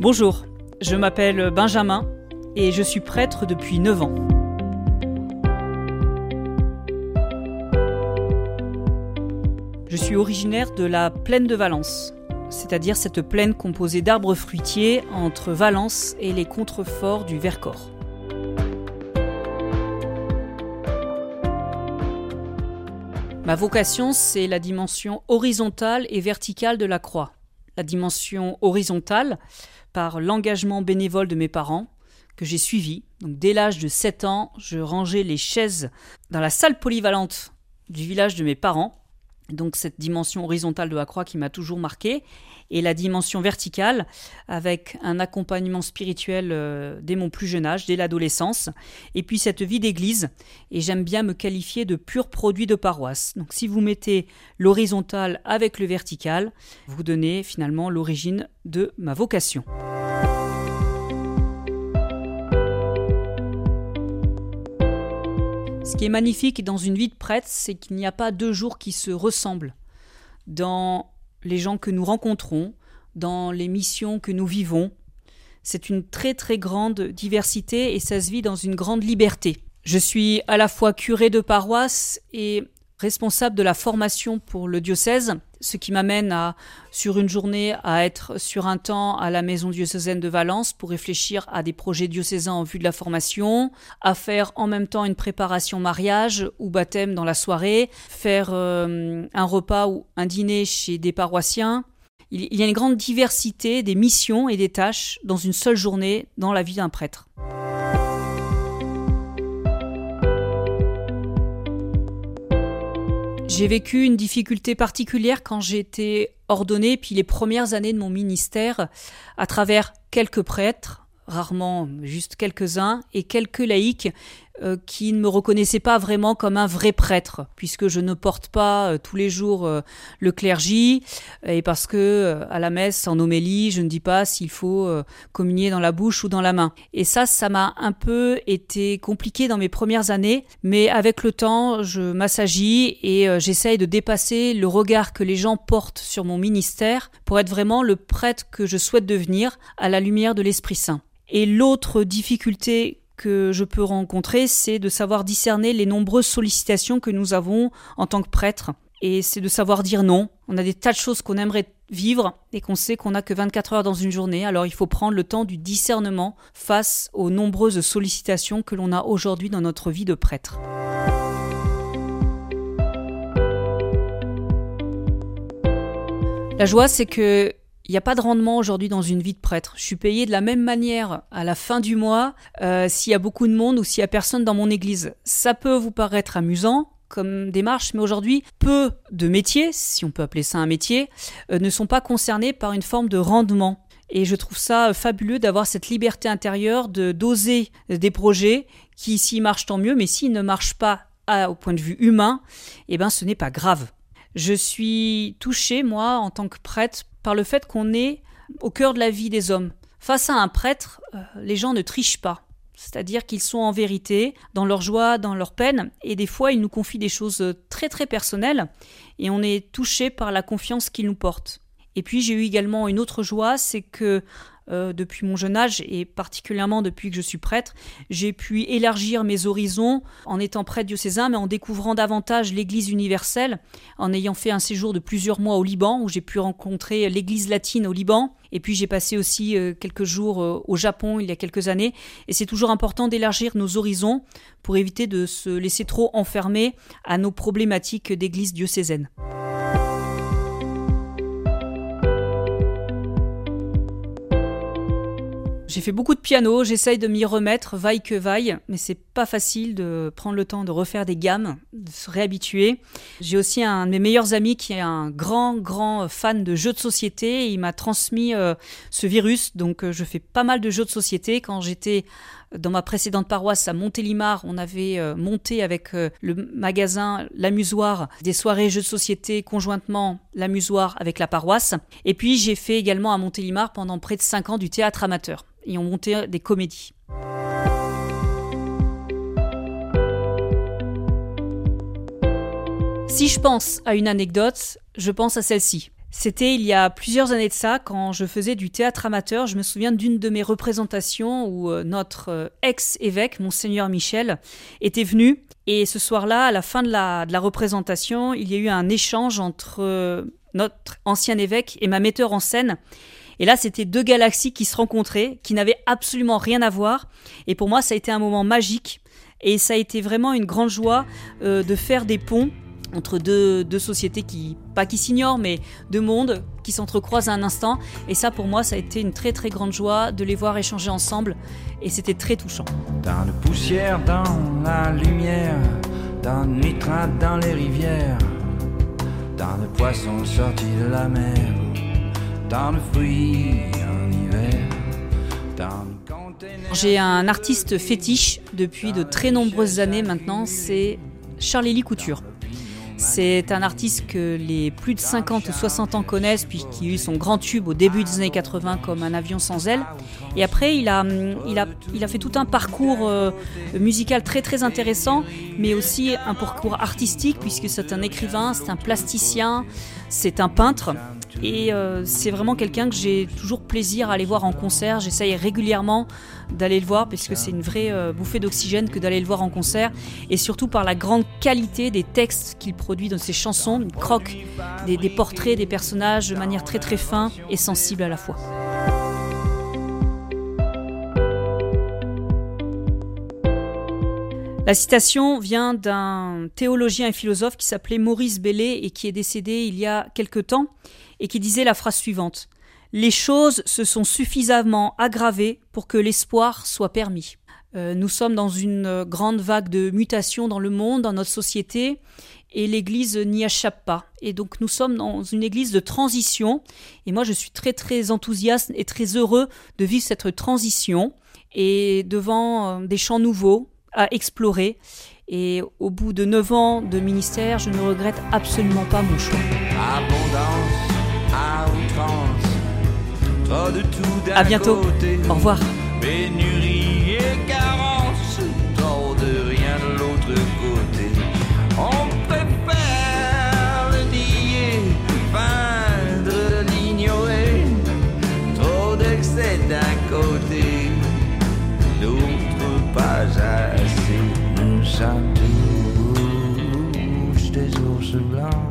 Bonjour, je m'appelle Benjamin et je suis prêtre depuis 9 ans. Je suis originaire de la plaine de Valence, c'est-à-dire cette plaine composée d'arbres fruitiers entre Valence et les contreforts du Vercors. Ma vocation, c'est la dimension horizontale et verticale de la croix. La dimension horizontale, par l'engagement bénévole de mes parents, que j'ai suivi. Donc, dès l'âge de 7 ans, je rangeais les chaises dans la salle polyvalente du village de mes parents donc cette dimension horizontale de la croix qui m'a toujours marqué, et la dimension verticale avec un accompagnement spirituel euh, dès mon plus jeune âge, dès l'adolescence, et puis cette vie d'église, et j'aime bien me qualifier de pur produit de paroisse. Donc si vous mettez l'horizontal avec le vertical, vous donnez finalement l'origine de ma vocation. Ce qui est magnifique dans une vie de prêtre, c'est qu'il n'y a pas deux jours qui se ressemblent. Dans les gens que nous rencontrons, dans les missions que nous vivons, c'est une très très grande diversité et ça se vit dans une grande liberté. Je suis à la fois curé de paroisse et responsable de la formation pour le diocèse, ce qui m'amène à, sur une journée, à être sur un temps à la maison diocésaine de Valence pour réfléchir à des projets diocésains en vue de la formation, à faire en même temps une préparation mariage ou baptême dans la soirée, faire euh, un repas ou un dîner chez des paroissiens. Il y a une grande diversité des missions et des tâches dans une seule journée dans la vie d'un prêtre. J'ai vécu une difficulté particulière quand j'ai été ordonnée, puis les premières années de mon ministère, à travers quelques prêtres, rarement juste quelques-uns, et quelques laïcs euh, qui ne me reconnaissaient pas vraiment comme un vrai prêtre, puisque je ne porte pas euh, tous les jours euh, le clergé, et parce que à la messe, en homélie, je ne dis pas s'il faut communier dans la bouche ou dans la main. Et ça, ça m'a un peu été compliqué dans mes premières années, mais avec le temps, je m'assagis et j'essaye de dépasser le regard que les gens portent sur mon ministère pour être vraiment le prêtre que je souhaite devenir à la lumière de l'Esprit Saint. Et l'autre difficulté que je peux rencontrer, c'est de savoir discerner les nombreuses sollicitations que nous avons en tant que prêtres. Et c'est de savoir dire non. On a des tas de choses qu'on aimerait vivre et qu'on sait qu'on n'a que 24 heures dans une journée. Alors il faut prendre le temps du discernement face aux nombreuses sollicitations que l'on a aujourd'hui dans notre vie de prêtre. La joie, c'est que il n'y a pas de rendement aujourd'hui dans une vie de prêtre. Je suis payé de la même manière à la fin du mois euh, s'il y a beaucoup de monde ou s'il y a personne dans mon église. Ça peut vous paraître amusant comme démarche, mais aujourd'hui, peu de métiers, si on peut appeler ça un métier, euh, ne sont pas concernés par une forme de rendement. Et je trouve ça fabuleux d'avoir cette liberté intérieure de doser des projets qui, s'ils marchent, tant mieux, mais s'ils ne marchent pas au point de vue humain, eh ben, ce n'est pas grave. Je suis touchée, moi, en tant que prêtre, par le fait qu'on est au cœur de la vie des hommes. Face à un prêtre, euh, les gens ne trichent pas. C'est-à-dire qu'ils sont en vérité dans leur joie, dans leur peine, et des fois ils nous confient des choses très très personnelles, et on est touché par la confiance qu'ils nous portent. Et puis j'ai eu également une autre joie, c'est que euh, depuis mon jeune âge et particulièrement depuis que je suis prêtre, j'ai pu élargir mes horizons en étant prêtre diocésain, mais en découvrant davantage l'Église universelle, en ayant fait un séjour de plusieurs mois au Liban où j'ai pu rencontrer l'Église latine au Liban. Et puis j'ai passé aussi euh, quelques jours euh, au Japon il y a quelques années. Et c'est toujours important d'élargir nos horizons pour éviter de se laisser trop enfermer à nos problématiques d'Église diocésaine. J'ai fait beaucoup de piano, j'essaye de m'y remettre, vaille que vaille, mais c'est pas facile de prendre le temps de refaire des gammes, de se réhabituer. J'ai aussi un de mes meilleurs amis qui est un grand, grand fan de jeux de société. il m'a transmis euh, ce virus, donc euh, je fais pas mal de jeux de société. Quand j'étais dans ma précédente paroisse à Montélimar, on avait euh, monté avec le magasin L'Amusoir des soirées jeux de société conjointement L'Amusoir avec la paroisse. Et puis j'ai fait également à Montélimar pendant près de 5 ans du théâtre amateur et ont monté des comédies. Si je pense à une anecdote, je pense à celle-ci. C'était il y a plusieurs années de ça, quand je faisais du théâtre amateur. Je me souviens d'une de mes représentations où euh, notre euh, ex-évêque, Monseigneur Michel, était venu. Et ce soir-là, à la fin de la, représentation, il y a eu un échange entre euh, notre ancien évêque et ma metteur en scène. Et là, c'était deux galaxies qui se rencontraient, qui n'avaient absolument rien à voir. Et pour moi, ça a été un moment magique. Et ça a été vraiment une grande joie de faire des ponts entre deux, deux, sociétés qui, pas qui s'ignorent, mais deux mondes qui s'entrecroisent à un instant. Et ça, pour moi, ça a été une très très grande joie de les voir échanger ensemble. Et c'était très touchant. Dans la poussière, dans la lumière, dans le nitrate, dans les rivières, dans le poisson sorti de la mer, dans le fruit en hiver, dans j'ai un artiste fétiche depuis de très nombreuses années maintenant, c'est Charlie Couture. C'est un artiste que les plus de 50 ou 60 ans connaissent, puisqu'il a eu son grand tube au début des années 80 comme Un avion sans aile. Et après, il a, il a, il a fait tout un parcours euh, musical très très intéressant, mais aussi un parcours artistique, puisque c'est un écrivain, c'est un plasticien, c'est un peintre. Et euh, c'est vraiment quelqu'un que j'ai toujours plaisir à aller voir en concert. J'essaye régulièrement d'aller le voir parce que c'est une vraie euh, bouffée d'oxygène que d'aller le voir en concert. Et surtout par la grande qualité des textes qu'il produit dans ses chansons. Il croque des, des portraits des personnages de manière très très fin et sensible à la fois. La citation vient d'un théologien et philosophe qui s'appelait Maurice Bellet et qui est décédé il y a quelque temps et qui disait la phrase suivante Les choses se sont suffisamment aggravées pour que l'espoir soit permis. Euh, nous sommes dans une grande vague de mutation dans le monde, dans notre société, et l'Église n'y échappe pas. Et donc nous sommes dans une Église de transition, et moi je suis très très enthousiaste et très heureux de vivre cette transition, et devant euh, des champs nouveaux à explorer. Et au bout de 9 ans de ministère, je ne regrette absolument pas mon choix. De tout à bientôt. Au revoir. Pénurie et carence, trop de rien de l'autre côté. On préfère le nier, feindre l'ignorer. Trop d'excès d'un côté, d'autre pas assez. Nous sommes tous des ours blancs.